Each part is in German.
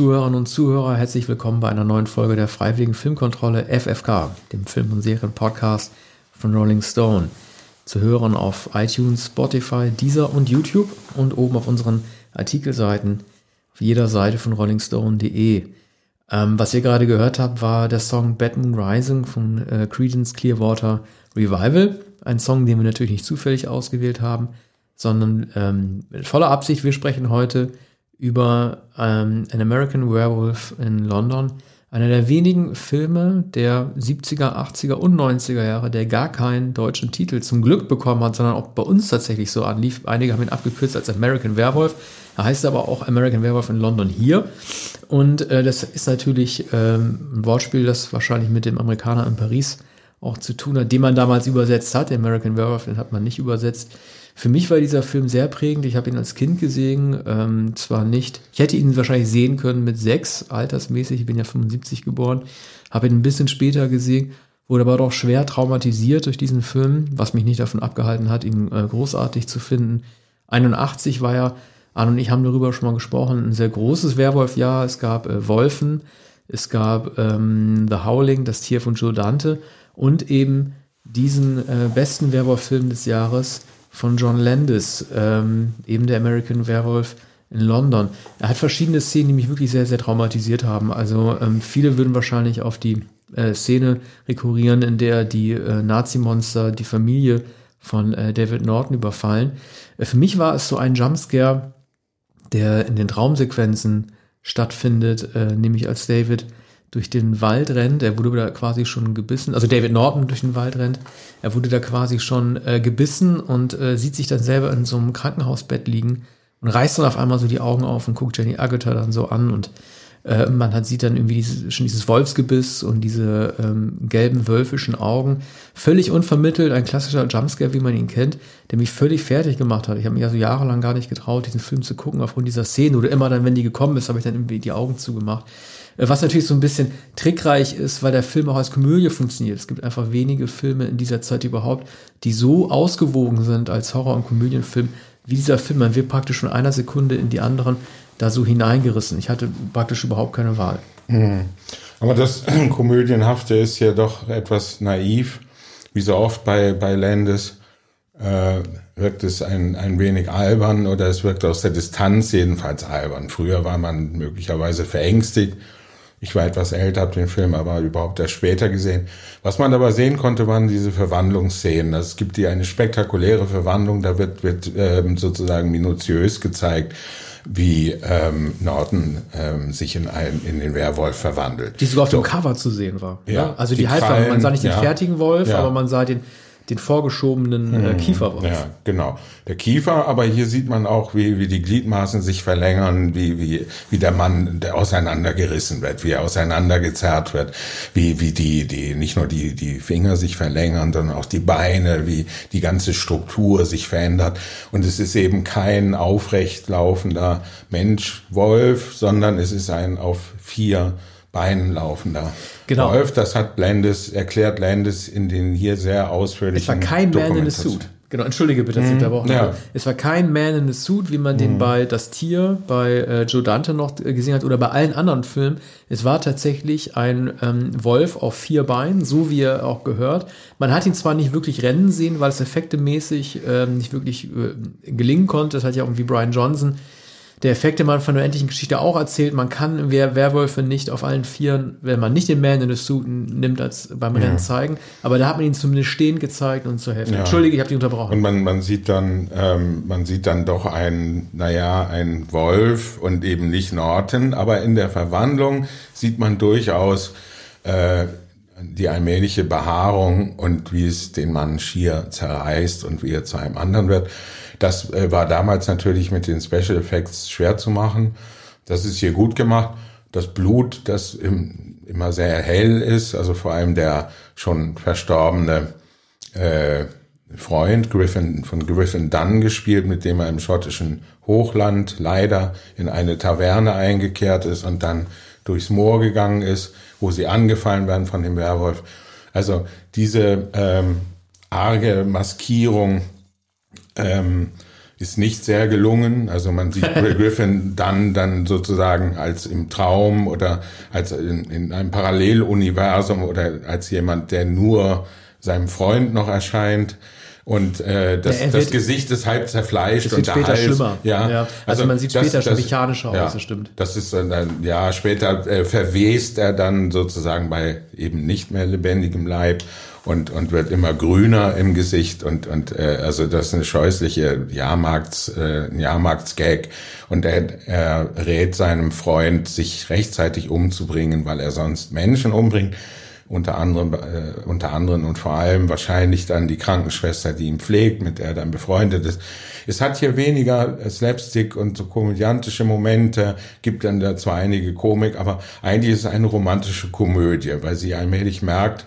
Zuhörerinnen und Zuhörer, herzlich willkommen bei einer neuen Folge der Freiwilligen Filmkontrolle FFK, dem Film- und Serien-Podcast von Rolling Stone. Zu hören auf iTunes, Spotify, Deezer und YouTube und oben auf unseren Artikelseiten auf jeder Seite von rollingstone.de. Ähm, was ihr gerade gehört habt, war der Song Bad Moon Rising von äh, Creedence Clearwater Revival. Ein Song, den wir natürlich nicht zufällig ausgewählt haben, sondern ähm, mit voller Absicht. Wir sprechen heute über ähm, An American Werewolf in London. Einer der wenigen Filme der 70er, 80er und 90er Jahre, der gar keinen deutschen Titel zum Glück bekommen hat, sondern auch bei uns tatsächlich so anlief. Einige haben ihn abgekürzt als American Werewolf. Er heißt aber auch American Werewolf in London hier. Und äh, das ist natürlich ähm, ein Wortspiel, das wahrscheinlich mit dem Amerikaner in Paris auch zu tun hat, den man damals übersetzt hat. American Werewolf, den hat man nicht übersetzt. Für mich war dieser Film sehr prägend. Ich habe ihn als Kind gesehen. Ähm, zwar nicht, ich hätte ihn wahrscheinlich sehen können mit sechs, altersmäßig. Ich bin ja 75 geboren. Habe ihn ein bisschen später gesehen, wurde aber doch schwer traumatisiert durch diesen Film, was mich nicht davon abgehalten hat, ihn äh, großartig zu finden. 81 war ja, Arne und ich haben darüber schon mal gesprochen, ein sehr großes Werwolf-Jahr. Es gab äh, Wolfen, es gab ähm, The Howling, das Tier von Joe Dante und eben diesen äh, besten Werwolf-Film des Jahres, von John Landis, ähm, eben der American Werewolf in London. Er hat verschiedene Szenen, die mich wirklich sehr, sehr traumatisiert haben. Also ähm, viele würden wahrscheinlich auf die äh, Szene rekurrieren, in der die äh, Nazi-Monster die Familie von äh, David Norton überfallen. Äh, für mich war es so ein Jumpscare, der in den Traumsequenzen stattfindet, äh, nämlich als David durch den Wald rennt. Er wurde da quasi schon gebissen. Also David Norton durch den Wald rennt. Er wurde da quasi schon äh, gebissen und äh, sieht sich dann selber in so einem Krankenhausbett liegen und reißt dann auf einmal so die Augen auf und guckt Jenny Agutter dann so an und äh, man hat, sieht dann irgendwie dieses, schon dieses Wolfsgebiss und diese ähm, gelben wölfischen Augen. Völlig unvermittelt, ein klassischer Jumpscare, wie man ihn kennt, der mich völlig fertig gemacht hat. Ich habe mich also jahrelang gar nicht getraut, diesen Film zu gucken aufgrund dieser Szene. Oder immer dann, wenn die gekommen ist, habe ich dann irgendwie die Augen zugemacht. Äh, was natürlich so ein bisschen trickreich ist, weil der Film auch als Komödie funktioniert. Es gibt einfach wenige Filme in dieser Zeit überhaupt, die so ausgewogen sind als Horror- und Komödienfilm wie dieser Film. Man wird praktisch von einer Sekunde in die anderen da so hineingerissen. Ich hatte praktisch überhaupt keine Wahl. Mhm. Aber das Komödienhafte ist ja doch etwas naiv. Wie so oft bei, bei Landis äh, wirkt es ein, ein wenig albern oder es wirkt aus der Distanz jedenfalls albern. Früher war man möglicherweise verängstigt ich war etwas älter, habe den Film aber überhaupt erst später gesehen. Was man aber sehen konnte, waren diese Verwandlungsszenen. Es gibt hier eine spektakuläre Verwandlung, da wird, wird ähm, sozusagen minutiös gezeigt, wie ähm, Norton ähm, sich in, einen, in den Werwolf verwandelt. Die sogar auf so. dem Cover zu sehen war. Ja, ne? Also die, die Halbwahl, man sah nicht den ja, fertigen Wolf, ja. aber man sah den den vorgeschobenen äh, mhm. Kiefer Ja, genau. Der Kiefer, aber hier sieht man auch, wie, wie die Gliedmaßen sich verlängern, wie, wie, wie der Mann der auseinandergerissen wird, wie er auseinandergezerrt wird, wie, wie die, die, nicht nur die, die Finger sich verlängern, sondern auch die Beine, wie die ganze Struktur sich verändert. Und es ist eben kein aufrecht laufender Mensch, Wolf, sondern es ist ein auf vier Beinen laufender genau. Wolf. Das hat Landis, erklärt Landis in den hier sehr ausführlichen Es war kein Man in a Suit. Genau, entschuldige bitte, dass ich unterbrochen mhm. ja. Es war kein Man in a Suit, wie man mhm. den bei Das Tier, bei äh, Joe Dante noch gesehen hat oder bei allen anderen Filmen. Es war tatsächlich ein ähm, Wolf auf vier Beinen, so wie er auch gehört. Man hat ihn zwar nicht wirklich rennen sehen, weil es effektemäßig ähm, nicht wirklich äh, gelingen konnte. Das hat ja irgendwie Brian Johnson der Effekt, den man von der endlichen Geschichte auch erzählt, man kann Wer Werwölfe nicht auf allen Vieren, wenn man nicht den Man in the Suit nimmt, als beim Rennen ja. zeigen, aber da hat man ihn zumindest stehend gezeigt und zur Hälfte. Ja. Entschuldige, ich habe dich unterbrochen. Und man, man sieht dann, ähm, man sieht dann doch ein, naja, ein Wolf und eben nicht Norton, aber in der Verwandlung sieht man durchaus äh, die allmähliche Behaarung und wie es den Mann schier zerreißt und wie er zu einem anderen wird. Das äh, war damals natürlich mit den Special Effects schwer zu machen. Das ist hier gut gemacht. Das Blut, das im, immer sehr hell ist, also vor allem der schon verstorbene äh, Freund Griffin, von Griffin Dunn gespielt, mit dem er im schottischen Hochland leider in eine Taverne eingekehrt ist und dann durchs Moor gegangen ist, wo sie angefallen werden von dem Werwolf. Also diese ähm, arge Maskierung ähm, ist nicht sehr gelungen. Also man sieht Griffin dann, dann sozusagen als im Traum oder als in, in einem Paralleluniversum oder als jemand, der nur seinem Freund noch erscheint. Und äh, das, ja, das Gesicht ist halb zerfleischt und der später Hals. Schlimmer. Ja, ja. Also, also, man sieht später das, schon mechanischer ja, aus, das stimmt. Das ist dann, ja, später äh, verwest er dann sozusagen bei eben nicht mehr lebendigem Leib und, und wird immer grüner im Gesicht und, und äh, also das ist eine scheußliche Jahrmarkts, äh, Jahrmarktsgag. Und er, er rät seinem Freund, sich rechtzeitig umzubringen, weil er sonst Menschen umbringt unter anderem, äh, unter anderem und vor allem wahrscheinlich dann die Krankenschwester, die ihn pflegt, mit der er dann befreundet ist. Es hat hier weniger Slapstick und so komödiantische Momente, gibt dann da zwar einige Komik, aber eigentlich ist es eine romantische Komödie, weil sie allmählich merkt,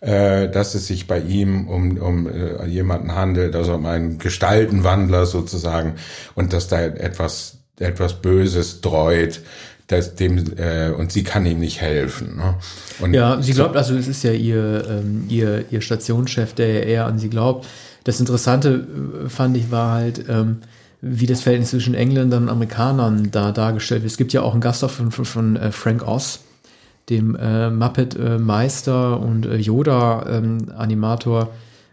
äh, dass es sich bei ihm um, um äh, jemanden handelt, also um einen Gestaltenwandler sozusagen, und dass da etwas, etwas Böses dreut das dem äh, und sie kann ihm nicht helfen. Ne? Und ja, sie glaubt, also es ist ja ihr, ähm, ihr, ihr Stationschef, der ja eher an sie glaubt. Das Interessante äh, fand ich war halt, ähm, wie das Verhältnis zwischen Engländern und Amerikanern da dargestellt wird. Es gibt ja auch einen Gastauftritt von, von, äh, Frank Oz, dem äh, Muppet-Meister und äh, Yoda-Animator ähm,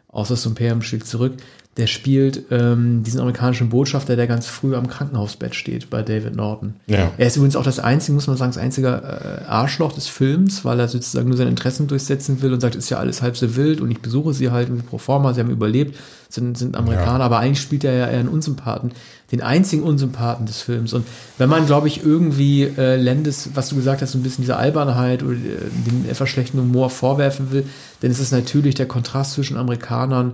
aus das Imperium schlägt zurück der spielt ähm, diesen amerikanischen Botschafter, der ganz früh am Krankenhausbett steht bei David Norton. Ja. Er ist übrigens auch das einzige, muss man sagen, das einzige äh, Arschloch des Films, weil er sozusagen nur seine Interessen durchsetzen will und sagt, ist ja alles halb so wild und ich besuche sie halt pro forma, sie haben überlebt, sind, sind Amerikaner, ja. aber eigentlich spielt er ja eher einen Unsympathen, den einzigen Unsympathen des Films. Und wenn man, glaube ich, irgendwie äh, Lendes, was du gesagt hast, so ein bisschen diese Albernheit oder äh, den etwas schlechten Humor vorwerfen will, dann ist es natürlich der Kontrast zwischen Amerikanern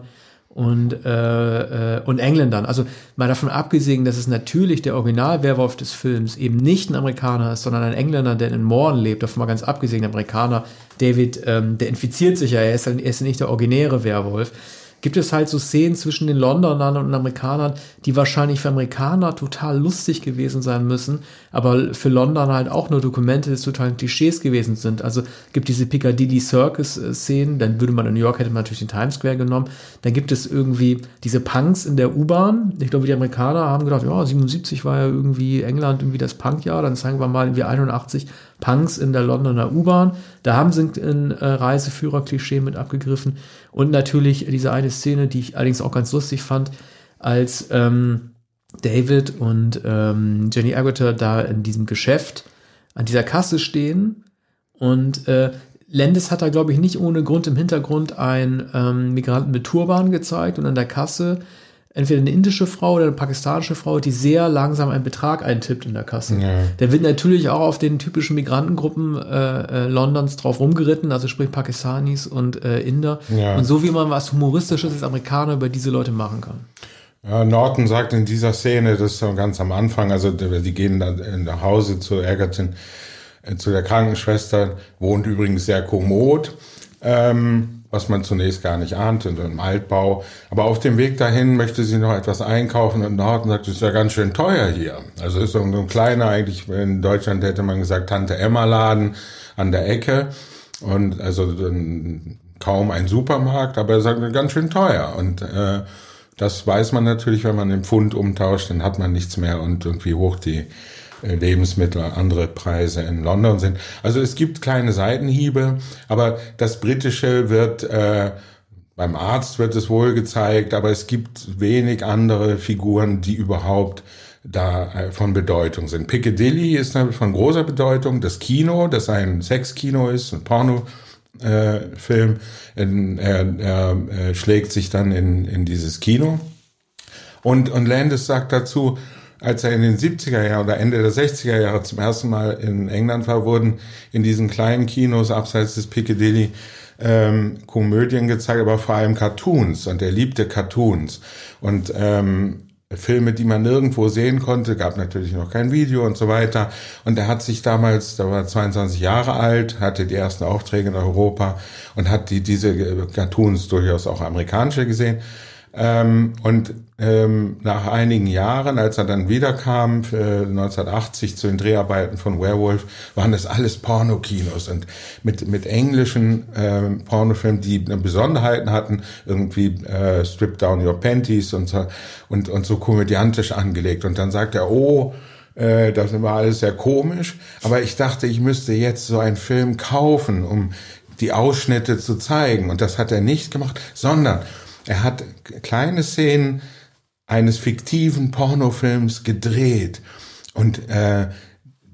und, äh, äh, und Engländern. Also mal davon abgesehen, dass es natürlich der Original-Werwolf des Films eben nicht ein Amerikaner ist, sondern ein Engländer, der in Morden lebt. Davon mal ganz abgesehen, der Amerikaner, David, ähm, der infiziert sich ja, er ist, er ist nicht der originäre Werwolf gibt es halt so Szenen zwischen den Londonern und den Amerikanern, die wahrscheinlich für Amerikaner total lustig gewesen sein müssen, aber für London halt auch nur Dokumente des totalen Klischees gewesen sind. Also gibt diese Piccadilly Circus Szenen, dann würde man in New York hätte man natürlich den Times Square genommen. Dann gibt es irgendwie diese Punks in der U-Bahn. Ich glaube, die Amerikaner haben gedacht, ja, 77 war ja irgendwie England irgendwie das Punkjahr, dann zeigen wir mal irgendwie 81 Punks in der Londoner U-Bahn. Da haben sie ein äh, Reiseführer-Klischee mit abgegriffen. Und natürlich diese eine Szene, die ich allerdings auch ganz lustig fand, als ähm, David und ähm, Jenny Agutter da in diesem Geschäft an dieser Kasse stehen. Und äh, Landis hat da, glaube ich, nicht ohne Grund im Hintergrund einen ähm, Migranten mit Turban gezeigt und an der Kasse entweder eine indische Frau oder eine pakistanische Frau, die sehr langsam einen Betrag eintippt in der Kasse. Ja. Der wird natürlich auch auf den typischen Migrantengruppen äh, äh, Londons drauf rumgeritten, also sprich Pakistanis und äh, Inder. Ja. Und so wie man was Humoristisches als Amerikaner über diese Leute machen kann. Ja, Norton sagt in dieser Szene, das ist ganz am Anfang, also die gehen dann nach Hause zu Egerton, äh, zu der Krankenschwester, wohnt übrigens sehr kommod. Ähm, was man zunächst gar nicht ahnte, einem Altbau. Aber auf dem Weg dahin möchte sie noch etwas einkaufen und Norden sagt, es ist ja ganz schön teuer hier. Also ist so ein kleiner, eigentlich in Deutschland hätte man gesagt, Tante Emma Laden an der Ecke. Und also kaum ein Supermarkt, aber er sagt, ganz schön teuer. Und äh, das weiß man natürlich, wenn man den Pfund umtauscht, dann hat man nichts mehr und, und wie hoch die Lebensmittel, andere Preise in London sind. Also es gibt kleine Seitenhiebe, aber das Britische wird äh, beim Arzt wird es wohl gezeigt, aber es gibt wenig andere Figuren, die überhaupt da äh, von Bedeutung sind. Piccadilly ist von großer Bedeutung. Das Kino, das ein Sexkino ist, ein Porno. Äh, er, er, er schlägt sich dann in, in dieses Kino. Und, und Landis sagt dazu, als er in den 70er Jahren oder Ende der 60er Jahre zum ersten Mal in England war, wurden in diesen kleinen Kinos abseits des Piccadilly ähm, Komödien gezeigt, aber vor allem Cartoons. Und er liebte Cartoons. Und ähm, Filme, die man nirgendwo sehen konnte, gab natürlich noch kein Video und so weiter. Und er hat sich damals, da war 22 Jahre alt, hatte die ersten Aufträge in Europa und hat die, diese Cartoons durchaus auch amerikanische gesehen Ähm, und ähm, nach einigen Jahren, als er dann wiederkam, äh, 1980 zu den Dreharbeiten von Werewolf, waren das alles Pornokinos und mit, mit englischen ähm, Pornofilmen, die Besonderheiten hatten, irgendwie äh, Strip Down Your Panties und so, und, und so komödiantisch angelegt. Und dann sagt er, oh, äh, das war alles sehr komisch, aber ich dachte, ich müsste jetzt so einen Film kaufen, um die Ausschnitte zu zeigen. Und das hat er nicht gemacht, sondern er hat kleine Szenen eines fiktiven Pornofilms gedreht und äh,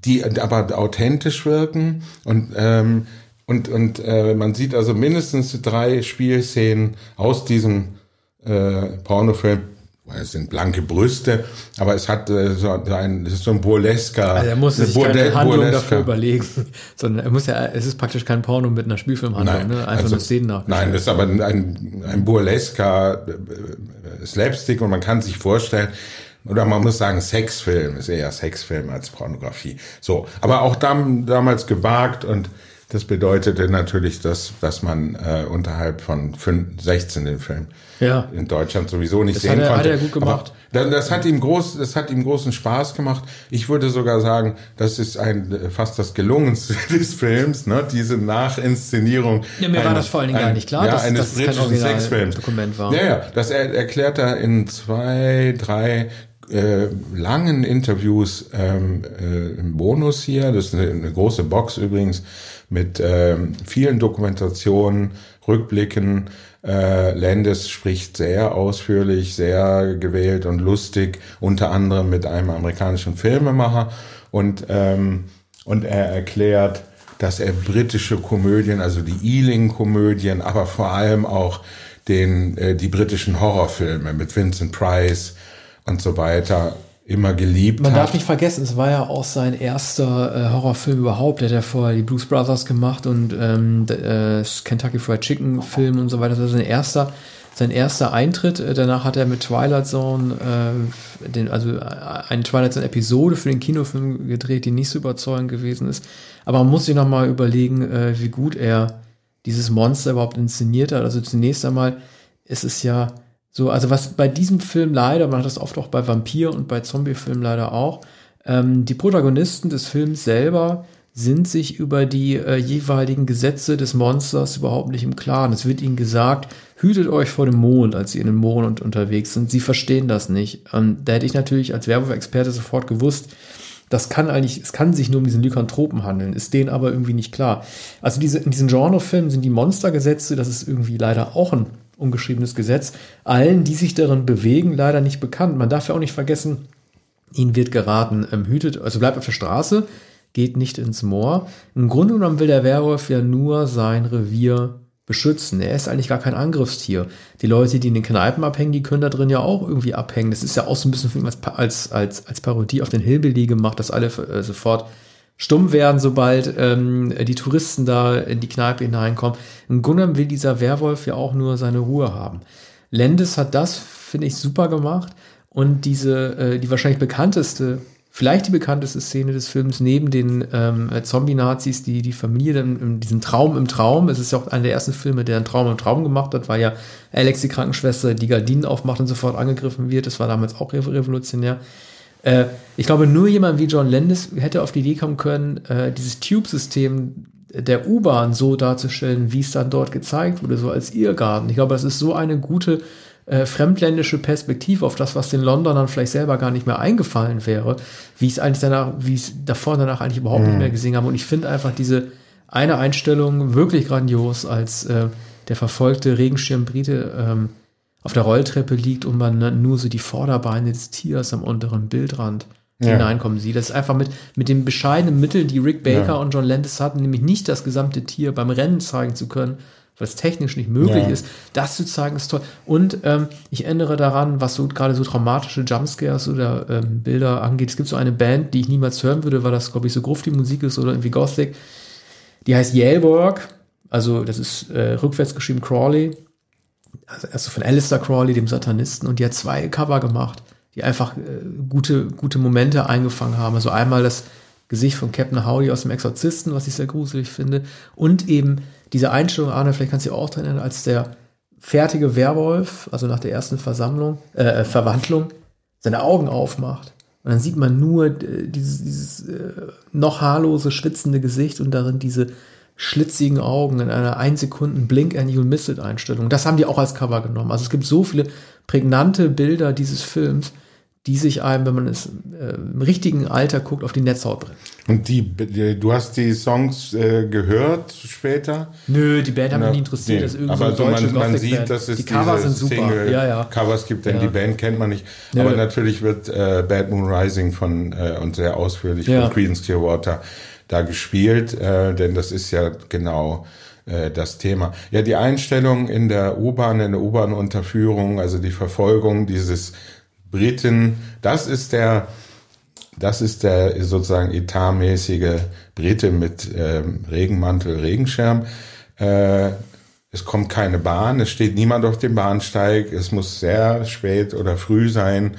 die aber authentisch wirken und ähm, und und äh, man sieht also mindestens drei Spielszenen aus diesem äh, Pornofilm es sind blanke Brüste, aber es hat äh, so ein, es ist so ein burlesker. Also er muss sich Burde keine Handlung burlesker. dafür überlegen, sondern er muss ja, es ist praktisch kein Porno mit einer Spielfilmhandlung, nein, ne? einfach also, nur Szenen nach. Nein, das ist aber ein, ein burlesker äh, Slapstick und man kann sich vorstellen, oder man muss sagen, Sexfilm ist eher Sexfilm als Pornografie. So, aber auch dam, damals gewagt und das bedeutete natürlich, dass, dass man äh, unterhalb von 5, 16 den Film ja. in Deutschland sowieso nicht das sehen hat er, konnte. Hat er gut gemacht. Aber das hat ihm groß, das hat ihm großen Spaß gemacht. Ich würde sogar sagen, das ist ein fast das gelungenste des Films, ne? Diese Nachinszenierung. Ja, mir eines, war das vor allen Dingen ein, gar nicht klar, ja, dass eines das britischen Sexfilms. Dokument war. Ja, ja, das er, erklärt er in zwei, drei äh, langen Interviews ähm, äh, im Bonus hier. Das ist eine, eine große Box übrigens mit ähm, vielen Dokumentationen, Rückblicken. Äh, Landis spricht sehr ausführlich, sehr gewählt und lustig, unter anderem mit einem amerikanischen Filmemacher. Und, ähm, und er erklärt, dass er britische Komödien, also die Ealing-Komödien, aber vor allem auch den, äh, die britischen Horrorfilme mit Vincent Price und so weiter immer geliebt Man hat. darf nicht vergessen, es war ja auch sein erster äh, Horrorfilm überhaupt. Er hat ja vorher die Blues Brothers gemacht und ähm, äh, Kentucky Fried Chicken Film und so weiter. Das war sein erster, sein erster Eintritt. Äh, danach hat er mit Twilight Zone, äh, den, also äh, eine Twilight Zone Episode für den Kinofilm gedreht, die nicht so überzeugend gewesen ist. Aber man muss sich nochmal überlegen, äh, wie gut er dieses Monster überhaupt inszeniert hat. Also zunächst einmal ist es ja so, also was bei diesem Film leider, man hat das oft auch bei Vampir- und bei Zombie-Filmen leider auch, ähm, die Protagonisten des Films selber sind sich über die äh, jeweiligen Gesetze des Monsters überhaupt nicht im Klaren. Es wird ihnen gesagt, hütet euch vor dem Mond, als sie in den Mond unterwegs sind. Sie verstehen das nicht. Ähm, da hätte ich natürlich als Werwolf-Experte sofort gewusst, das kann eigentlich, es kann sich nur um diesen Lykanthropen handeln, ist denen aber irgendwie nicht klar. Also diese, in diesen Genrefilmen sind die Monstergesetze, das ist irgendwie leider auch ein ungeschriebenes Gesetz, allen, die sich darin bewegen, leider nicht bekannt. Man darf ja auch nicht vergessen, ihnen wird geraten, ähm, hütet, also bleibt auf der Straße, geht nicht ins Moor. Im Grunde genommen will der Werwolf ja nur sein Revier beschützen. Er ist eigentlich gar kein Angriffstier. Die Leute, die in den Kneipen abhängen, die können da drin ja auch irgendwie abhängen. Das ist ja auch so ein bisschen als, als, als Parodie auf den Hillbilly gemacht, dass alle äh, sofort stumm werden, sobald ähm, die Touristen da in die Kneipe hineinkommen. Im Grunde will dieser Werwolf ja auch nur seine Ruhe haben. Landis hat das, finde ich, super gemacht. Und diese, äh, die wahrscheinlich bekannteste, vielleicht die bekannteste Szene des Films, neben den ähm, Zombie-Nazis, die die Familie dann in diesen Traum im Traum, es ist ja auch einer der ersten Filme, der einen Traum im Traum gemacht hat, weil ja Alex, die Krankenschwester, die Gardinen aufmacht und sofort angegriffen wird. Das war damals auch revolutionär. Äh, ich glaube, nur jemand wie John Landis hätte auf die Idee kommen können, äh, dieses Tube-System der U-Bahn so darzustellen, wie es dann dort gezeigt wurde, so als Irrgarten. Ich glaube, das ist so eine gute äh, fremdländische Perspektive auf das, was den Londonern vielleicht selber gar nicht mehr eingefallen wäre, wie es eigentlich danach, wie es davor und danach eigentlich überhaupt mhm. nicht mehr gesehen haben. Und ich finde einfach diese eine Einstellung wirklich grandios, als äh, der verfolgte Regenschirm-Brite ähm, auf der Rolltreppe liegt und man nur so die Vorderbeine des Tiers am unteren Bildrand ja. hineinkommen sieht. Das ist einfach mit, mit den bescheidenen Mitteln, die Rick Baker ja. und John Landis hatten, nämlich nicht das gesamte Tier beim Rennen zeigen zu können, weil es technisch nicht möglich ja. ist, das zu zeigen, ist toll. Und ähm, ich erinnere daran, was so gerade so traumatische Jumpscares oder ähm, Bilder angeht. Es gibt so eine Band, die ich niemals hören würde, weil das, glaube ich, so gruft die Musik ist oder irgendwie Gothic. Die heißt Yalework. Also, das ist äh, rückwärts geschrieben Crawley also erst von Alistair Crawley, dem Satanisten, und die hat zwei Cover gemacht, die einfach äh, gute, gute Momente eingefangen haben. Also einmal das Gesicht von Captain Howdy aus dem Exorzisten, was ich sehr gruselig finde, und eben diese Einstellung, Arne, vielleicht kannst du dich auch dran erinnern, als der fertige Werwolf, also nach der ersten Versammlung, äh, Verwandlung, seine Augen aufmacht. Und dann sieht man nur äh, dieses, dieses äh, noch haarlose, schwitzende Gesicht und darin diese schlitzigen Augen in einer 1 Sekunden Blink and You'll Miss It Einstellung. Das haben die auch als Cover genommen. Also es gibt so viele prägnante Bilder dieses Films, die sich einem, wenn man es äh, im richtigen Alter guckt, auf die Netzhaut bringen. Und die, die du hast die Songs äh, gehört später? Nö, die Band hat mich nie interessiert. Nee. Das ist aber so man, man sieht, dass es die Covers sind super. Single ja, ja. Covers gibt, denn ja. die Band kennt man nicht. Nö. Aber natürlich wird äh, Bad Moon Rising von äh, und sehr ausführlich von Creedence Clearwater da gespielt, äh, denn das ist ja genau äh, das Thema. Ja, die Einstellung in der U-Bahn, in der U-Bahn-Unterführung, also die Verfolgung dieses Briten, das ist der, das ist der sozusagen etatmäßige Brite mit ähm, Regenmantel, Regenschirm. Äh, es kommt keine Bahn, es steht niemand auf dem Bahnsteig, es muss sehr spät oder früh sein.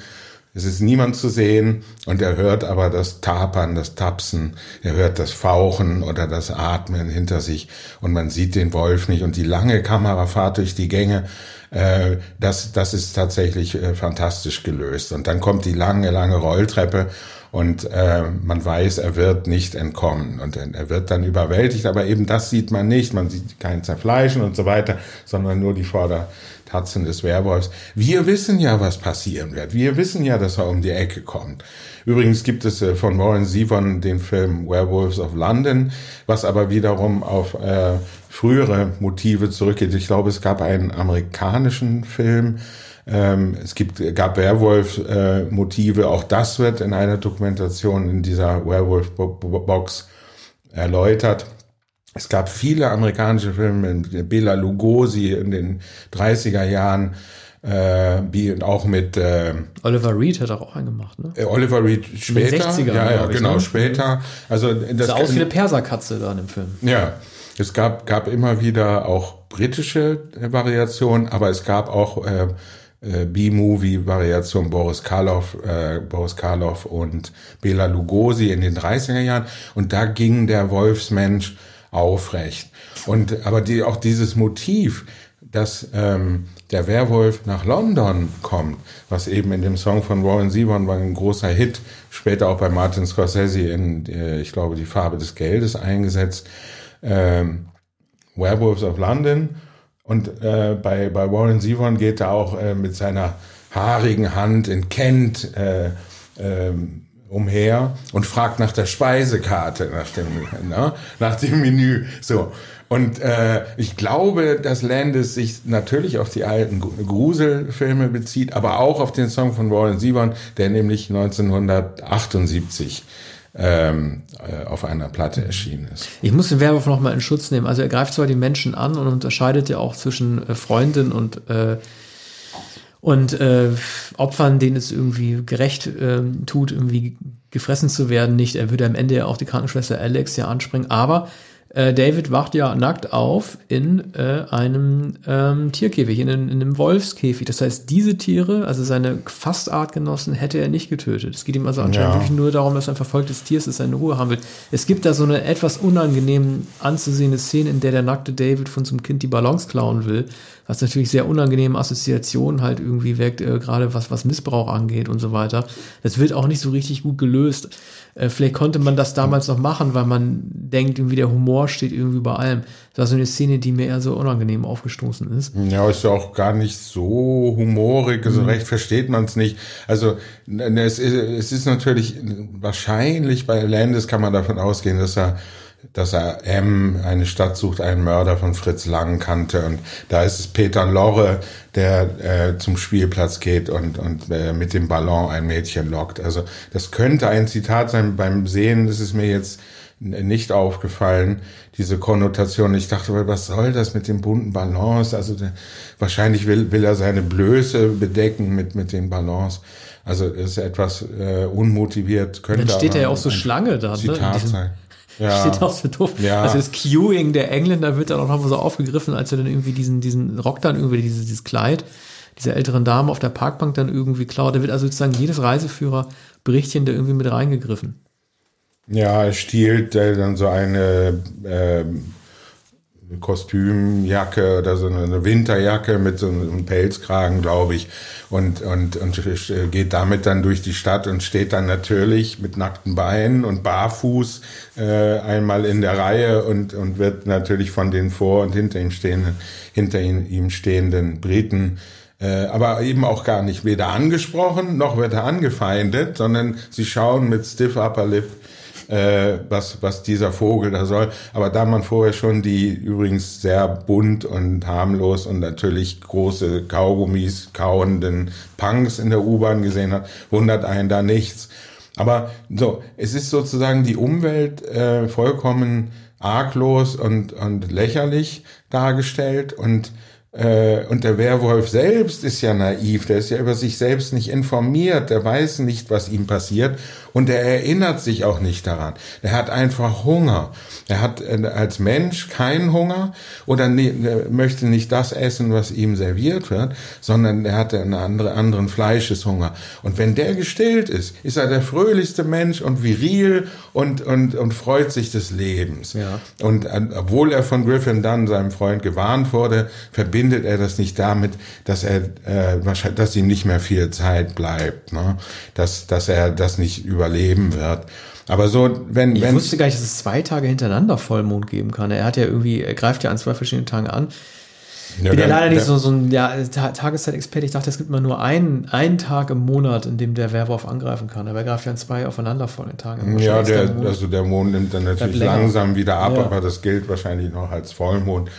Es ist niemand zu sehen und er hört aber das Tapern, das Tapsen, er hört das Fauchen oder das Atmen hinter sich und man sieht den Wolf nicht und die lange Kamerafahrt durch die Gänge äh, das, das ist tatsächlich äh, fantastisch gelöst. Und dann kommt die lange, lange Rolltreppe und äh, man weiß, er wird nicht entkommen und er wird dann überwältigt, aber eben das sieht man nicht. Man sieht kein Zerfleischen und so weiter, sondern nur die Vordertatzen des Werwolfs. Wir wissen ja, was passieren wird. Wir wissen ja, dass er um die Ecke kommt. Übrigens gibt es äh, von Warren Zevon den Film Werewolves of London, was aber wiederum auf äh, frühere Motive zurückgeht. Ich glaube, es gab einen amerikanischen Film, ähm, es gibt, gab Werwolf-Motive, äh, auch das wird in einer Dokumentation in dieser Werewolf-Box erläutert. Es gab viele amerikanische Filme, Bela Lugosi in den 30er Jahren, äh, wie auch mit äh, Oliver Reed hat auch einen gemacht, ne? Äh, Oliver Reed später, 60er, ja, ja, genau, ne? später. Also das sah aus wie eine Perserkatze da in dem Film. Ja, es gab gab immer wieder auch britische Variationen, aber es gab auch äh, äh, B-Movie-Variation Boris Karloff, äh, Boris Karloff und Bela Lugosi in den 30er Jahren und da ging der Wolfsmensch aufrecht. Und aber die auch dieses Motiv, dass ähm, der Werwolf nach London kommt, was eben in dem Song von Warren Zevon war ein großer Hit, später auch bei Martin Scorsese in, äh, ich glaube, die Farbe des Geldes eingesetzt, ähm, Werewolves of London. Und äh, bei, bei Warren Zevon geht er auch äh, mit seiner haarigen Hand in Kent äh, äh, umher und fragt nach der Speisekarte, nach dem, na, nach dem Menü. So. Und äh, ich glaube, dass Landis sich natürlich auf die alten Gruselfilme bezieht, aber auch auf den Song von Warren Zevon, der nämlich 1978 ähm, äh, auf einer Platte erschienen ist. Ich muss den Werwolf noch mal in Schutz nehmen. Also er greift zwar die Menschen an und unterscheidet ja auch zwischen äh, Freundin und äh, und äh, Opfern, denen es irgendwie gerecht äh, tut, irgendwie gefressen zu werden, nicht. Er würde am Ende ja auch die Krankenschwester Alex ja anspringen, aber äh, David wacht ja nackt auf in äh, einem ähm, Tierkäfig, in, in, einem Wolfskäfig. Das heißt, diese Tiere, also seine fast Artgenossen, hätte er nicht getötet. Es geht ihm also anscheinend ja. wirklich nur darum, dass ein verfolgtes Tier ist, das seine Ruhe haben will. Es gibt da so eine etwas unangenehm anzusehende Szene, in der der nackte David von zum Kind die Ballons klauen will, was natürlich sehr unangenehme Assoziationen halt irgendwie weckt, äh, gerade was, was Missbrauch angeht und so weiter. Das wird auch nicht so richtig gut gelöst. Äh, vielleicht konnte man das damals noch machen, weil man denkt, irgendwie der Humor steht irgendwie über allem. Das war so eine Szene, die mir eher so unangenehm aufgestoßen ist. Ja, ist ja auch gar nicht so humorig, also mhm. recht versteht man es nicht. Also es ist, es ist natürlich wahrscheinlich bei Landis kann man davon ausgehen, dass er dass er M, eine Stadt sucht, einen Mörder von Fritz Lang kannte. Und da ist es Peter Lorre, der äh, zum Spielplatz geht und, und äh, mit dem Ballon ein Mädchen lockt. Also das könnte ein Zitat sein. Beim Sehen ist es mir jetzt nicht aufgefallen, diese Konnotation. Ich dachte, was soll das mit den bunten Ballons? Also der, wahrscheinlich will, will er seine Blöße bedecken mit, mit den Ballons. Also ist etwas äh, unmotiviert. Könnte Dann steht er ja auch so Schlange da. Ne? Zitat ne? sein. Ja. Steht auch so doof. Ja. Also das Queuing der Engländer wird dann auch nochmal so aufgegriffen, als er dann irgendwie diesen, diesen Rock dann irgendwie, dieses, dieses Kleid dieser älteren Dame auf der Parkbank dann irgendwie klaut. Da wird also sozusagen jedes Reiseführer-Berichtchen da irgendwie mit reingegriffen. Ja, er stiehlt äh, dann so eine äh, Kostümjacke oder so eine Winterjacke mit so einem Pelzkragen, glaube ich, und, und, und geht damit dann durch die Stadt und steht dann natürlich mit nackten Beinen und barfuß äh, einmal in der Reihe und, und wird natürlich von den vor und hinter ihm stehenden, hinter ihm stehenden Briten äh, aber eben auch gar nicht weder angesprochen noch wird er angefeindet, sondern sie schauen mit stiff upper lip äh, was, was dieser Vogel da soll. Aber da man vorher schon die übrigens sehr bunt und harmlos und natürlich große Kaugummis kauenden Punks in der U-Bahn gesehen hat, wundert einen da nichts. Aber so, es ist sozusagen die Umwelt äh, vollkommen arglos und, und lächerlich dargestellt und äh, und der Werwolf selbst ist ja naiv, der ist ja über sich selbst nicht informiert, der weiß nicht, was ihm passiert und er erinnert sich auch nicht daran. Er hat einfach Hunger. Er hat äh, als Mensch keinen Hunger oder ne, möchte nicht das essen, was ihm serviert wird, sondern er hat einen andere, anderen Fleischeshunger. Und wenn der gestillt ist, ist er der fröhlichste Mensch und viril und, und, und freut sich des Lebens. Ja. Und äh, obwohl er von Griffin Dunn, seinem Freund, gewarnt wurde, verbindet er das nicht damit, dass er äh, wahrscheinlich, dass ihm nicht mehr viel Zeit bleibt, ne? dass, dass er das nicht über überleben wird. Aber so, wenn, ich wenn. Ich wusste gar nicht, dass es zwei Tage hintereinander Vollmond geben kann. Er hat ja irgendwie, er greift ja an zwei verschiedenen Tagen an. Ja, bin ja leider nicht so, so ein ja, Tageszeitexperte. Ich dachte, es gibt immer nur einen, einen Tag im Monat, in dem der Werwolf angreifen kann. Aber er greift ja an zwei aufeinanderfolgenden Tagen. Ja, der, der also der Mond nimmt dann natürlich langsam wieder ab, ja. aber das gilt wahrscheinlich noch als Vollmond.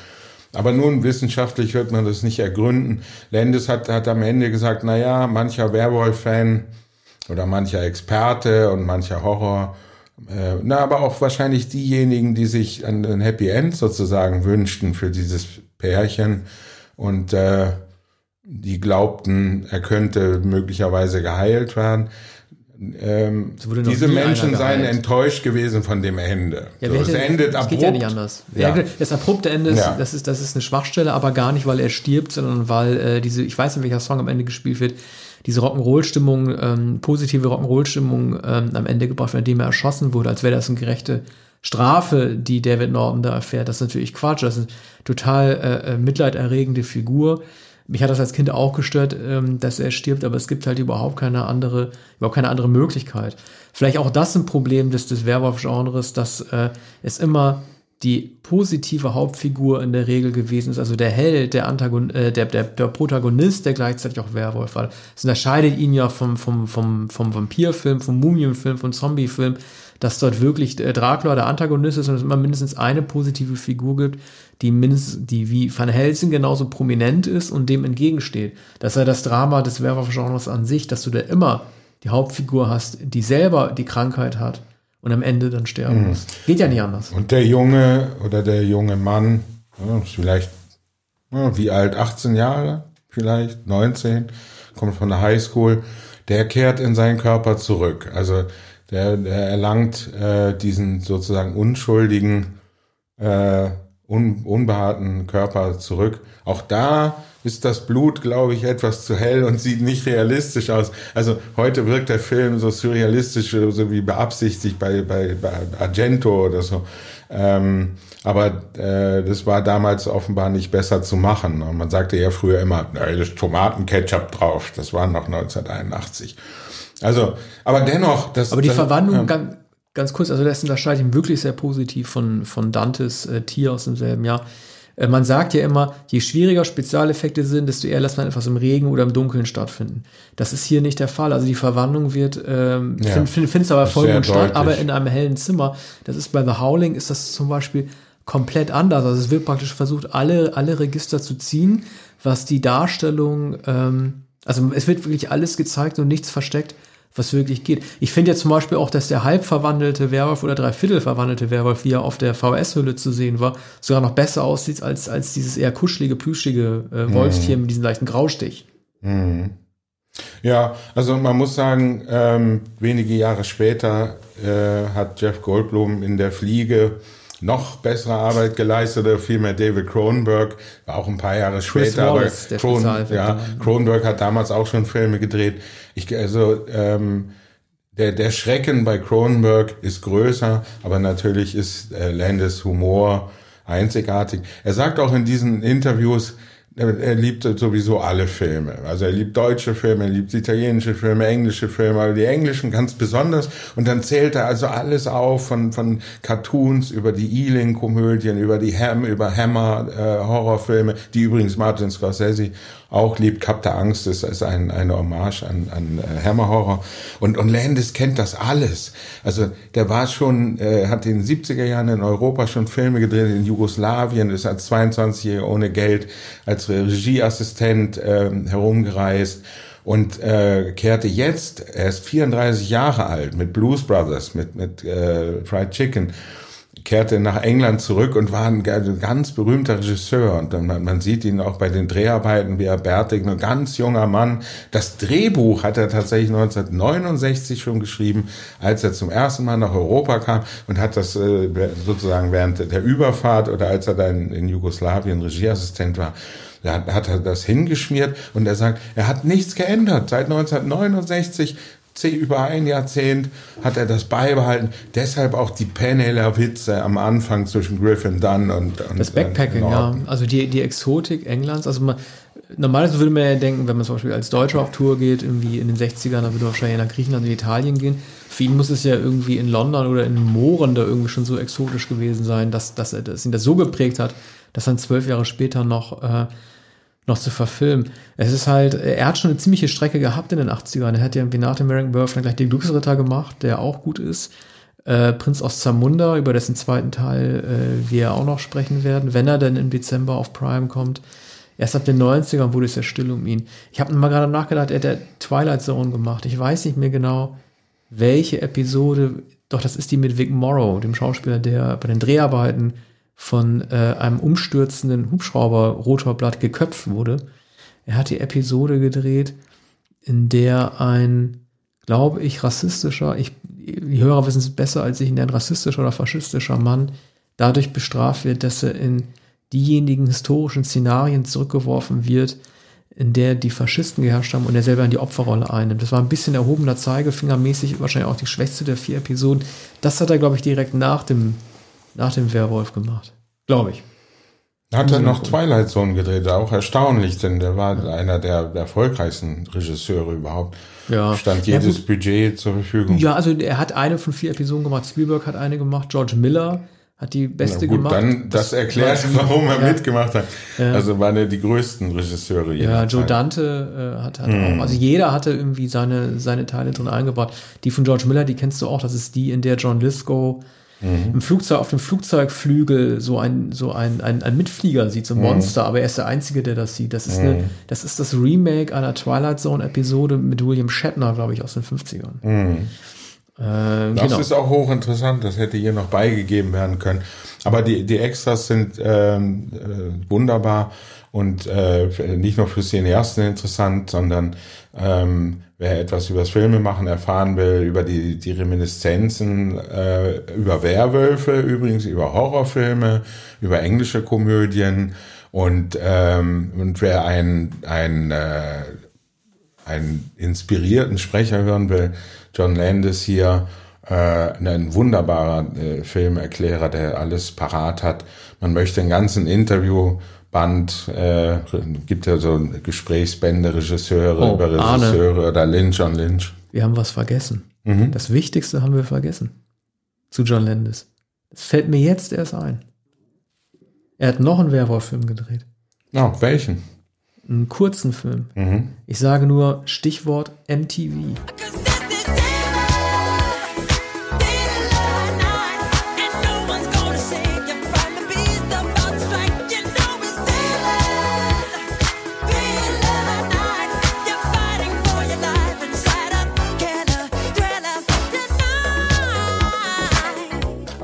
Aber nun, wissenschaftlich wird man das nicht ergründen. Lendes hat, hat am Ende gesagt, na ja, mancher Werwolf-Fan oder mancher Experte und mancher Horror. Äh, na, aber auch wahrscheinlich diejenigen, die sich an ein Happy End sozusagen wünschten für dieses Pärchen und äh, die glaubten, er könnte möglicherweise geheilt werden. Ähm, diese Menschen seien enttäuscht gewesen von dem Ende. Ja, so, es endet das abrupt. geht ja nicht anders. Ja. Das abrupte Ende ist, das ist, das ist eine Schwachstelle, aber gar nicht, weil er stirbt, sondern weil äh, diese, ich weiß nicht, welcher Song am Ende gespielt wird, diese Rock'n'Roll-Stimmung, ähm, positive Rock'n'Roll-Stimmung ähm, am Ende gebracht indem er erschossen wurde, als wäre das eine gerechte Strafe, die David Norton da erfährt. Das ist natürlich Quatsch. Das ist eine total äh, äh, mitleiderregende Figur. Mich hat das als Kind auch gestört, ähm, dass er stirbt, aber es gibt halt überhaupt keine andere, überhaupt keine andere Möglichkeit. Vielleicht auch das ein Problem des, des Werwolf-Genres, dass äh, es immer die positive Hauptfigur in der Regel gewesen ist, also der Held, der, Antagon äh, der, der, der Protagonist, der gleichzeitig auch Werwolf war. Es unterscheidet ihn ja vom, vom, vom, vom Vampirfilm, vom Mumienfilm, vom Zombiefilm, dass dort wirklich äh, Dracula der Antagonist ist und es immer mindestens eine positive Figur gibt, die mindestens, die wie Van Helsing genauso prominent ist und dem entgegensteht. Das ja das Drama des Werwolf-Genres an sich, dass du da immer die Hauptfigur hast, die selber die Krankheit hat und am Ende dann sterben mhm. muss. Geht ja nicht anders. Und der Junge oder der junge Mann, ja, vielleicht ja, wie alt, 18 Jahre, vielleicht 19, kommt von der Highschool, der kehrt in seinen Körper zurück. Also der, der erlangt äh, diesen sozusagen unschuldigen, äh, un, unbehaarten Körper zurück. Auch da ist das Blut, glaube ich, etwas zu hell und sieht nicht realistisch aus. Also heute wirkt der Film so surrealistisch, so wie beabsichtigt bei, bei, bei Argento oder so. Ähm, aber äh, das war damals offenbar nicht besser zu machen. Und man sagte ja früher immer, da ist Tomatenketchup drauf. Das war noch 1981. Also, aber dennoch, das. Aber die das, Verwandlung, ja. ganz, ganz kurz, also das unterscheidet ihn wirklich sehr positiv von, von Dantes äh, Tier aus demselben Jahr. Äh, man sagt ja immer, je schwieriger Spezialeffekte sind, desto eher lässt man etwas im Regen oder im Dunkeln stattfinden. Das ist hier nicht der Fall. Also die Verwandlung wird, ähm, ja, find, find, findest aber vollmond statt, aber in einem hellen Zimmer. Das ist bei The Howling ist das zum Beispiel komplett anders. Also es wird praktisch versucht, alle, alle Register zu ziehen, was die Darstellung, ähm, also es wird wirklich alles gezeigt und nichts versteckt was wirklich geht. Ich finde ja zum Beispiel auch, dass der halb verwandelte Werwolf oder dreiviertel verwandelte Werwolf, wie er auf der VS-Hülle zu sehen war, sogar noch besser aussieht als, als dieses eher kuschelige, plüschige äh, Wolfstier mhm. mit diesem leichten Graustich. Mhm. Ja, also man muss sagen, ähm, wenige Jahre später äh, hat Jeff Goldblum in der Fliege noch bessere Arbeit geleistet, oder vielmehr David Cronenberg, war auch ein paar Jahre Chris später, Wallace, aber Cron ja, Cronenberg hat damals auch schon Filme gedreht. Ich, also ähm, der, der Schrecken bei Cronenberg ist größer, aber natürlich ist äh, Landes Humor einzigartig. Er sagt auch in diesen Interviews, er liebt sowieso alle Filme. Also er liebt deutsche Filme, er liebt italienische Filme, englische Filme, aber die englischen ganz besonders. Und dann zählt er also alles auf, von, von Cartoons über die Ealing-Komödien, über die Ham, über Hammer-Horrorfilme, äh, die übrigens Martin Scorsese auch liebt. Kap der Angst ist, ist ein, eine Hommage an, an äh, Hammer. Und, und Landis kennt das alles. Also der war schon, äh, hat in den 70er Jahren in Europa schon Filme gedreht, in Jugoslawien, ist als 22-Jähriger ohne Geld, als Regieassistent äh, herumgereist und äh, kehrte jetzt, er ist 34 Jahre alt, mit Blues Brothers, mit, mit äh, Fried Chicken kehrte nach England zurück und war ein ganz berühmter Regisseur. Und man, man sieht ihn auch bei den Dreharbeiten, wie er bärtig, ein ganz junger Mann. Das Drehbuch hat er tatsächlich 1969 schon geschrieben, als er zum ersten Mal nach Europa kam und hat das äh, sozusagen während der Überfahrt oder als er dann in Jugoslawien Regieassistent war, da hat er das hingeschmiert und er sagt, er hat nichts geändert. Seit 1969 über ein Jahrzehnt hat er das beibehalten. Deshalb auch die Penela-Witze am Anfang zwischen Griffin Dunn und, und Das Backpacking, ja. Also die, die Exotik Englands. Also man, normalerweise würde man ja denken, wenn man zum Beispiel als Deutscher auf Tour geht, irgendwie in den 60ern, dann würde man wahrscheinlich nach Griechenland und Italien gehen. Für ihn muss es ja irgendwie in London oder in Mooren da irgendwie schon so exotisch gewesen sein, dass, dass er dass ihn das so geprägt hat, dass dann zwölf Jahre später noch äh, noch zu verfilmen. Es ist halt, er hat schon eine ziemliche Strecke gehabt in den 80ern. Er hat ja wie nach dem American Werewolf dann gleich den Glücksritter gemacht, der auch gut ist. Äh, Prinz aus Zamunda, über dessen zweiten Teil äh, wir auch noch sprechen werden, wenn er denn im Dezember auf Prime kommt. Erst ab den 90ern wurde es ja still um ihn. Ich habe mal gerade nachgedacht, er hat der Twilight Zone gemacht. Ich weiß nicht mehr genau, welche Episode, doch das ist die mit Vic Morrow, dem Schauspieler, der bei den Dreharbeiten von äh, einem umstürzenden Hubschrauber-Rotorblatt geköpft wurde. Er hat die Episode gedreht, in der ein, glaube ich, rassistischer, ich, die Hörer wissen es besser als ich, in der ein rassistischer oder faschistischer Mann dadurch bestraft wird, dass er in diejenigen historischen Szenarien zurückgeworfen wird, in der die Faschisten geherrscht haben und er selber in die Opferrolle einnimmt. Das war ein bisschen erhobener Zeigefinger mäßig, wahrscheinlich auch die schwächste der vier Episoden. Das hat er, glaube ich, direkt nach dem nach dem Werwolf gemacht. Glaube ich. Hat er noch Twilight Zone gedreht, auch erstaunlich, denn der war ja. einer der, erfolgreichsten Regisseure überhaupt. Ja. Stand jedes ja, Budget zur Verfügung. Ja, also er hat eine von vier Episoden gemacht, Spielberg hat eine gemacht, George Miller hat die beste gut, gemacht. Dann, das, das erklärt, warum er ja. mitgemacht hat. Also waren er die größten Regisseure. Ja, Joe Zeit. Dante äh, hat, hat mm. auch, also jeder hatte irgendwie seine, seine Teile drin eingebaut. Die von George Miller, die kennst du auch, das ist die, in der John Lithgow mhm. im Flugzeug, auf dem Flugzeugflügel so ein, so ein, ein, ein Mitflieger sieht, so ein mhm. Monster, aber er ist der Einzige, der das sieht. Das ist, mhm. eine, das ist das Remake einer Twilight Zone-Episode mit William Shatner, glaube ich, aus den 50ern. Mhm. Äh, das genau. ist auch hochinteressant, das hätte hier noch beigegeben werden können. Aber die, die Extras sind ähm, äh, wunderbar und äh, nicht nur für Cineasten interessant, sondern ähm, wer etwas über das Filmemachen erfahren will, über die, die Reminiszenzen, äh, über Werwölfe, übrigens über Horrorfilme, über englische Komödien und, ähm, und wer einen, einen, äh, einen inspirierten Sprecher hören will, John Landis hier, äh, ein wunderbarer äh, Filmerklärer, der alles parat hat. Man möchte ein ganzen Interview Band, äh, gibt ja so Gesprächsbände, Regisseure oh, über Regisseure Arne. oder Lynch on Lynch. Wir haben was vergessen. Mhm. Das Wichtigste haben wir vergessen. Zu John Landis. Das fällt mir jetzt erst ein. Er hat noch einen Werwolf-Film gedreht. Oh, welchen? Einen kurzen Film. Mhm. Ich sage nur Stichwort MTV.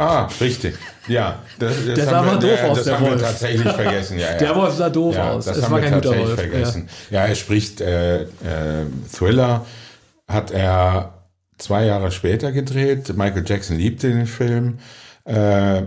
Ah, richtig. Ja, das, das der sah mal doof der, aus, das der haben Wolf. wir tatsächlich vergessen. Ja, ja. Der Wolf sah doof ja, aus. Das, das haben wir tatsächlich Wolf. vergessen. Ja. ja, er spricht äh, äh, Thriller, hat er zwei Jahre später gedreht. Michael Jackson liebte den Film. Äh,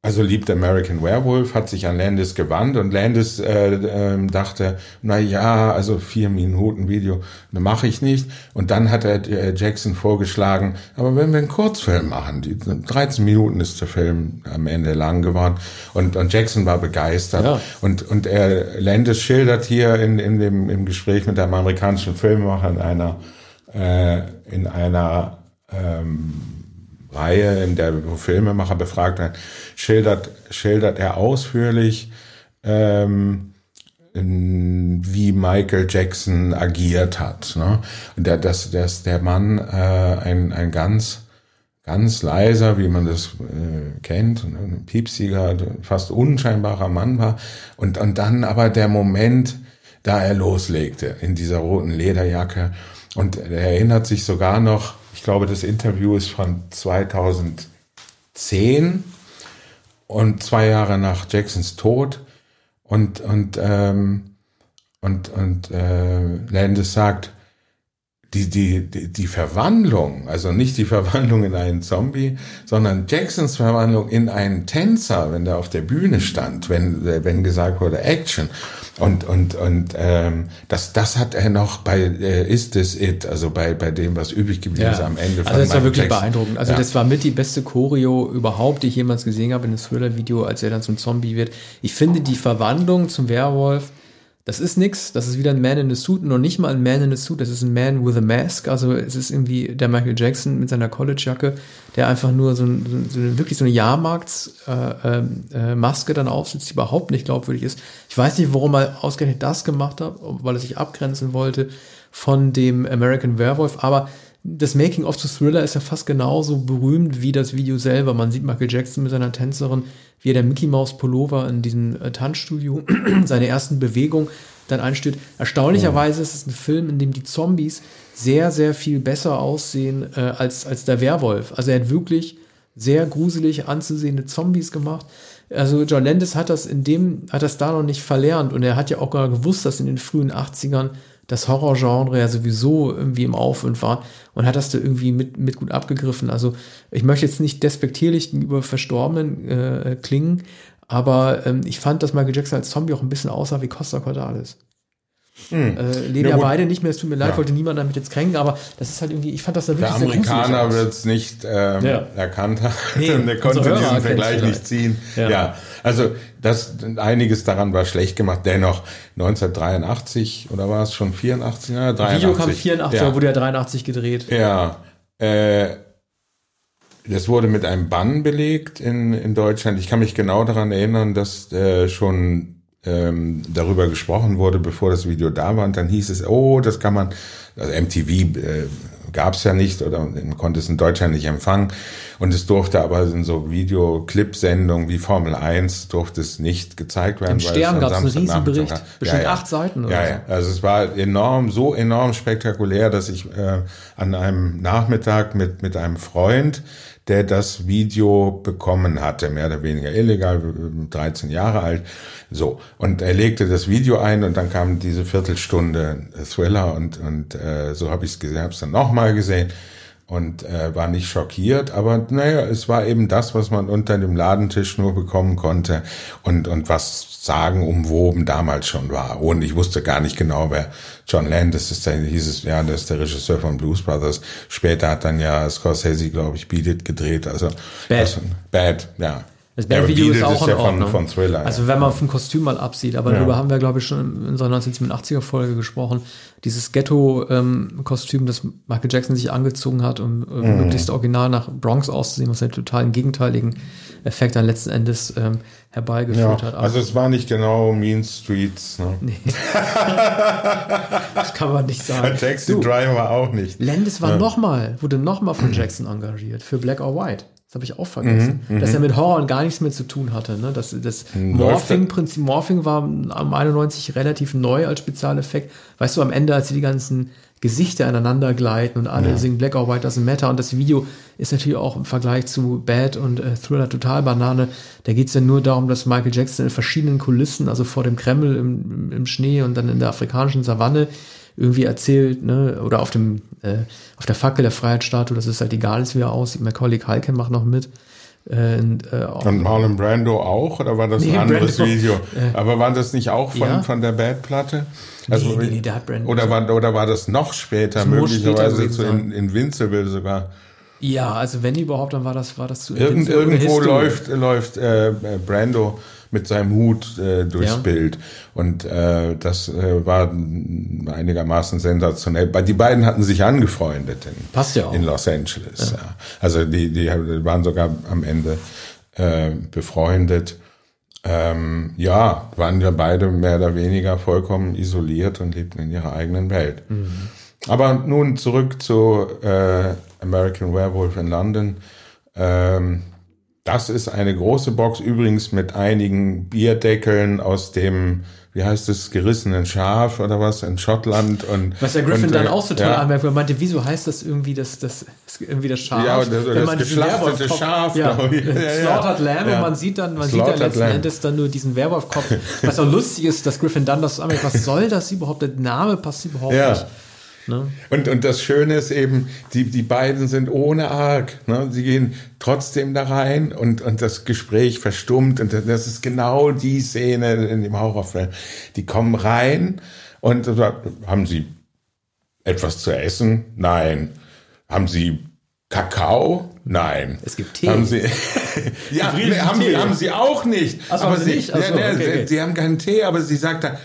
also liebt American Werewolf, hat sich an Landis gewandt und Landis äh, äh, dachte, na ja, also vier Minuten Video, ne, mache ich nicht. Und dann hat er äh, Jackson vorgeschlagen, aber wenn wir einen Kurzfilm machen, die 13 Minuten ist der Film am Ende lang geworden und, und Jackson war begeistert. Ja. Und, und er, Landis schildert hier in, in dem, im Gespräch mit einem amerikanischen Filmemacher in einer, äh, in einer ähm, Reihe, in der Filmemacher befragt werden, schildert, schildert er ausführlich, ähm, wie Michael Jackson agiert hat. Ne? Und der, dass, dass der Mann äh, ein, ein ganz, ganz leiser, wie man das äh, kennt, ein piepsiger, fast unscheinbarer Mann war. Und, und dann aber der Moment, da er loslegte in dieser roten Lederjacke. Und er erinnert sich sogar noch, ich glaube, das Interview ist von 2010 und zwei Jahre nach Jacksons Tod. Und, und, ähm, und, und äh, Landis sagt, die, die, die, Verwandlung, also nicht die Verwandlung in einen Zombie, sondern Jacksons Verwandlung in einen Tänzer, wenn der auf der Bühne stand, wenn, wenn gesagt wurde Action. Und, und, und ähm, das, das hat er noch bei äh, Is This It, also bei, bei dem, was übrig geblieben ja. ist am Ende. Also das war wirklich Jackson. beeindruckend. Also ja. das war mit die beste Choreo überhaupt, die ich jemals gesehen habe in einem Thriller-Video, als er dann zum Zombie wird. Ich finde die Verwandlung zum Werwolf das ist nix, das ist wieder ein Man in a Suit, noch nicht mal ein Man in a Suit, das ist ein Man with a Mask, also es ist irgendwie der Michael Jackson mit seiner College-Jacke, der einfach nur so, ein, so eine, wirklich so eine Jahrmarktsmaske äh, äh, dann aufsetzt, die überhaupt nicht glaubwürdig ist. Ich weiß nicht, warum er ausgerechnet das gemacht hat, weil er sich abgrenzen wollte von dem American Werewolf, aber das Making of the Thriller ist ja fast genauso berühmt wie das Video selber. Man sieht Michael Jackson mit seiner Tänzerin, wie er der Mickey Mouse Pullover in diesem äh, Tanzstudio seine ersten Bewegungen dann einstellt. Erstaunlicherweise ist es ein Film, in dem die Zombies sehr, sehr viel besser aussehen äh, als, als der Werwolf. Also er hat wirklich sehr gruselig anzusehende Zombies gemacht. Also John Landis hat das in dem, hat das da noch nicht verlernt und er hat ja auch gar gewusst, dass in den frühen 80ern das Horrorgenre ja sowieso irgendwie im Auf und war und hat das da irgendwie mit, mit gut abgegriffen. Also ich möchte jetzt nicht despektierlich gegenüber Verstorbenen äh, klingen, aber ähm, ich fand, dass Michael Jackson als Zombie auch ein bisschen aussah wie Costa Cordalis. Hm. Äh, leben ja, ja beide nicht mehr, es tut mir leid, ja. wollte niemand damit jetzt kränken, aber das ist halt irgendwie, ich fand das da wirklich Der Amerikaner wird es nicht ähm, ja. erkannt haben, nee, der konnte diesen Vergleich nicht ziehen. Ja. ja. also das einiges daran war schlecht gemacht, dennoch 1983 oder war es schon 84? Ja, 83. Video kam 84, ja. wurde ja 83 gedreht. Ja, äh, das wurde mit einem Bann belegt in, in Deutschland. Ich kann mich genau daran erinnern, dass äh, schon ähm, darüber gesprochen wurde, bevor das Video da war. Und dann hieß es, oh, das kann man, also MTV äh, gab es ja nicht oder man konnte es in Deutschland nicht empfangen. Und es durfte aber in so Videoclip-Sendungen wie Formel 1 durfte es nicht gezeigt werden. Im Stern gab es einen Riesenbericht, bestimmt ja, ja. acht Seiten oder ja, so. Ja, also es war enorm, so enorm spektakulär, dass ich äh, an einem Nachmittag mit, mit einem Freund der das Video bekommen hatte, mehr oder weniger illegal, 13 Jahre alt. So, und er legte das Video ein und dann kam diese Viertelstunde Thriller und, und äh, so habe ich es dann nochmal gesehen und äh, war nicht schockiert, aber naja, es war eben das, was man unter dem Ladentisch nur bekommen konnte und, und was sagen umwoben damals schon war. Und ich wusste gar nicht genau, wer John Landis ist, da hieß es, ja, der ist der Regisseur von Blues Brothers. Später hat dann ja Scorsese, glaube ich, Beat It gedreht, also Bad, also, Bad ja. Das Band-Video ist auch ist ja von, von, Thriller. Also wenn man vom Kostüm mal absieht, aber ja. darüber haben wir, glaube ich, schon in unserer 1987er-Folge gesprochen. Dieses Ghetto-Kostüm, das Michael Jackson sich angezogen hat, um mhm. möglichst original nach Bronx auszusehen, was einen totalen gegenteiligen Effekt dann letzten Endes ähm, herbeigeführt ja, hat. also es war nicht genau Mean Streets. Ne? Nee. das kann man nicht sagen. Taxi du, Driver auch nicht. Landis war ja. nochmal, wurde nochmal von Jackson engagiert für Black or White. Das habe ich auch vergessen. Mhm, dass er mit Horror gar nichts mehr zu tun hatte. Ne? Das, das Morphing-Prinzip, Morphing war am 91 relativ neu als Spezialeffekt. Weißt du, am Ende, als sie die ganzen Gesichter ineinander gleiten und alle ja. singen Black or White doesn't matter. Und das Video ist natürlich auch im Vergleich zu Bad und äh, Thriller total Banane. Da geht es ja nur darum, dass Michael Jackson in verschiedenen Kulissen, also vor dem Kreml im, im Schnee und dann in der afrikanischen Savanne, irgendwie erzählt, ne, oder auf dem, äh, auf der Fackel der Freiheitsstatue, dass es halt egal ist, wie er aussieht. Macaulay Culkin macht noch mit. Äh, äh, und Marlon Brando auch oder war das nee, ein anderes Brando, Video? Äh, Aber war das nicht auch von, ja? von der Bad-Platte? Also, nee, nee, nee, da hat Brando oder, war, oder war das noch später, möglicherweise später zu in, Invincible sogar? Ja, also wenn überhaupt, dann war das, war das zu Irgend, Irgendwo läuft, läuft äh, Brando mit seinem Hut äh, durchs ja. Bild. Und äh, das äh, war einigermaßen sensationell. Die beiden hatten sich angefreundet in, Passt ja auch. in Los Angeles. Ja. Ja. Also die, die waren sogar am Ende äh, befreundet. Ähm, ja, waren ja beide mehr oder weniger vollkommen isoliert und lebten in ihrer eigenen Welt. Mhm. Aber nun zurück zu äh, American Werewolf in London. Ähm, das ist eine große Box, übrigens mit einigen Bierdeckeln aus dem, wie heißt es, gerissenen Schaf oder was, in Schottland. Und, was der Griffin und, dann äh, auch so toll ja. anmerkt, weil meinte, wieso heißt das irgendwie das, das, irgendwie das Schaf? Ja, das, Wenn das geschlachtete Schaf, ja, ich. Ja, Slaughtered Lamb ja. und man sieht dann, man sieht dann letzten Lamb. Endes dann nur diesen Werwolfkopf. was auch lustig ist, dass Griffin dann das anmerkt, was soll das überhaupt? Der Name passt überhaupt ja. nicht. Ne? Und, und das Schöne ist eben, die, die beiden sind ohne Arg. Ne? Sie gehen trotzdem da rein und, und das Gespräch verstummt. Und das ist genau die Szene in dem Horrorfilm. Die kommen rein und haben sie etwas zu essen? Nein. Haben sie Kakao? Nein. Es gibt Tee. Haben sie, ja, haben, Tee. Sie, haben sie auch nicht. Ach, aber sie, nicht? Achso, okay, okay. sie haben keinen Tee, aber sie sagt dann,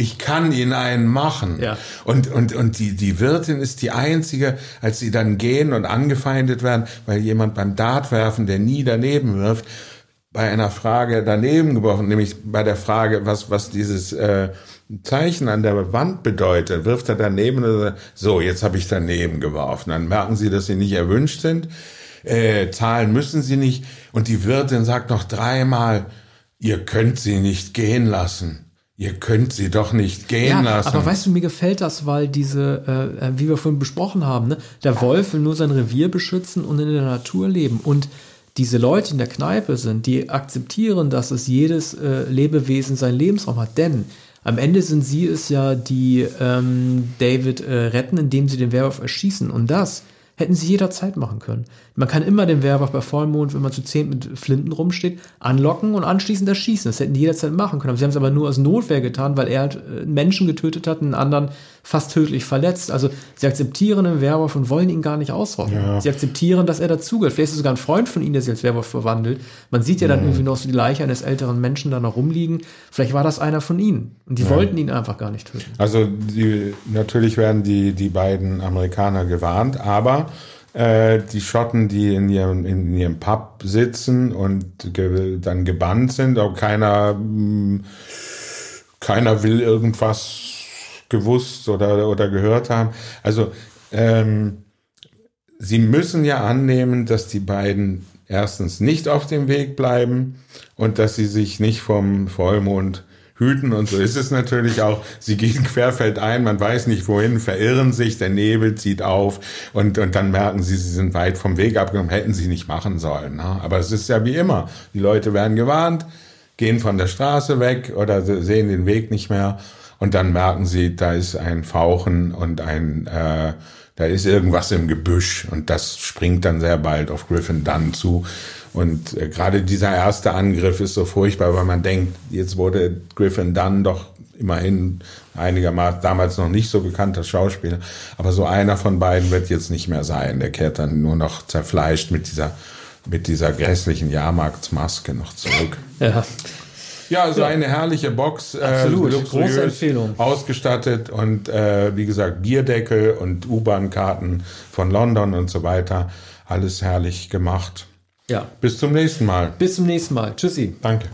ich kann Ihnen einen machen. Ja. Und, und, und die, die Wirtin ist die einzige, als sie dann gehen und angefeindet werden, weil jemand beim Dartwerfen, der nie daneben wirft, bei einer Frage daneben geworfen, nämlich bei der Frage, was, was dieses äh, Zeichen an der Wand bedeutet, wirft er daneben und so, jetzt habe ich daneben geworfen. Dann merken sie, dass sie nicht erwünscht sind. Äh, zahlen müssen sie nicht. Und die Wirtin sagt noch dreimal, ihr könnt sie nicht gehen lassen. Ihr könnt sie doch nicht gehen ja, lassen. Aber weißt du, mir gefällt das, weil diese, äh, äh, wie wir vorhin besprochen haben, ne, der Wolf will nur sein Revier beschützen und in der Natur leben. Und diese Leute die in der Kneipe sind, die akzeptieren, dass es jedes äh, Lebewesen seinen Lebensraum hat. Denn am Ende sind sie es ja, die ähm, David äh, retten, indem sie den Werwolf erschießen. Und das Hätten sie jederzeit machen können. Man kann immer den Werwolf bei Vollmond, wenn man zu zehn mit Flinten rumsteht, anlocken und anschließend erschießen. Das hätten die jederzeit machen können. Aber sie haben es aber nur aus Notwehr getan, weil er halt äh, Menschen getötet hat, einen anderen fast tödlich verletzt. Also sie akzeptieren den Werwolf und wollen ihn gar nicht ausrotten. Ja. Sie akzeptieren, dass er dazugehört. Vielleicht ist es sogar ein Freund von ihnen, der sich als Werwolf verwandelt. Man sieht ja dann mhm. irgendwie noch so die Leiche eines älteren Menschen da noch rumliegen. Vielleicht war das einer von ihnen. Und die ja. wollten ihn einfach gar nicht töten. Also die, natürlich werden die, die beiden Amerikaner gewarnt, aber äh, die Schotten, die in ihrem, in ihrem Pub sitzen und ge dann gebannt sind, auch keiner, mh, keiner will irgendwas gewusst oder, oder gehört haben. Also ähm, sie müssen ja annehmen, dass die beiden erstens nicht auf dem Weg bleiben und dass sie sich nicht vom Vollmond hüten und so ist es natürlich auch. Sie gehen querfeldein, man weiß nicht wohin, verirren sich, der Nebel zieht auf und, und dann merken sie, sie sind weit vom Weg abgenommen, hätten sie nicht machen sollen. Ne? Aber es ist ja wie immer. Die Leute werden gewarnt, gehen von der Straße weg oder sehen den Weg nicht mehr und dann merken sie, da ist ein Fauchen und ein äh, da ist irgendwas im Gebüsch und das springt dann sehr bald auf Griffin Dunn zu. Und äh, gerade dieser erste Angriff ist so furchtbar, weil man denkt, jetzt wurde Griffin Dunn doch immerhin einigermaßen damals noch nicht so bekannter Schauspieler, aber so einer von beiden wird jetzt nicht mehr sein. Der kehrt dann nur noch zerfleischt mit dieser mit dieser grässlichen Jahrmarktsmaske noch zurück. Ja. Ja, so ja. eine herrliche Box. Äh, Absolut, äh, große Empfehlung. Ausgestattet und äh, wie gesagt Bierdeckel und U-Bahn-Karten von London und so weiter. Alles herrlich gemacht. Ja. Bis zum nächsten Mal. Bis zum nächsten Mal. Tschüssi. Danke.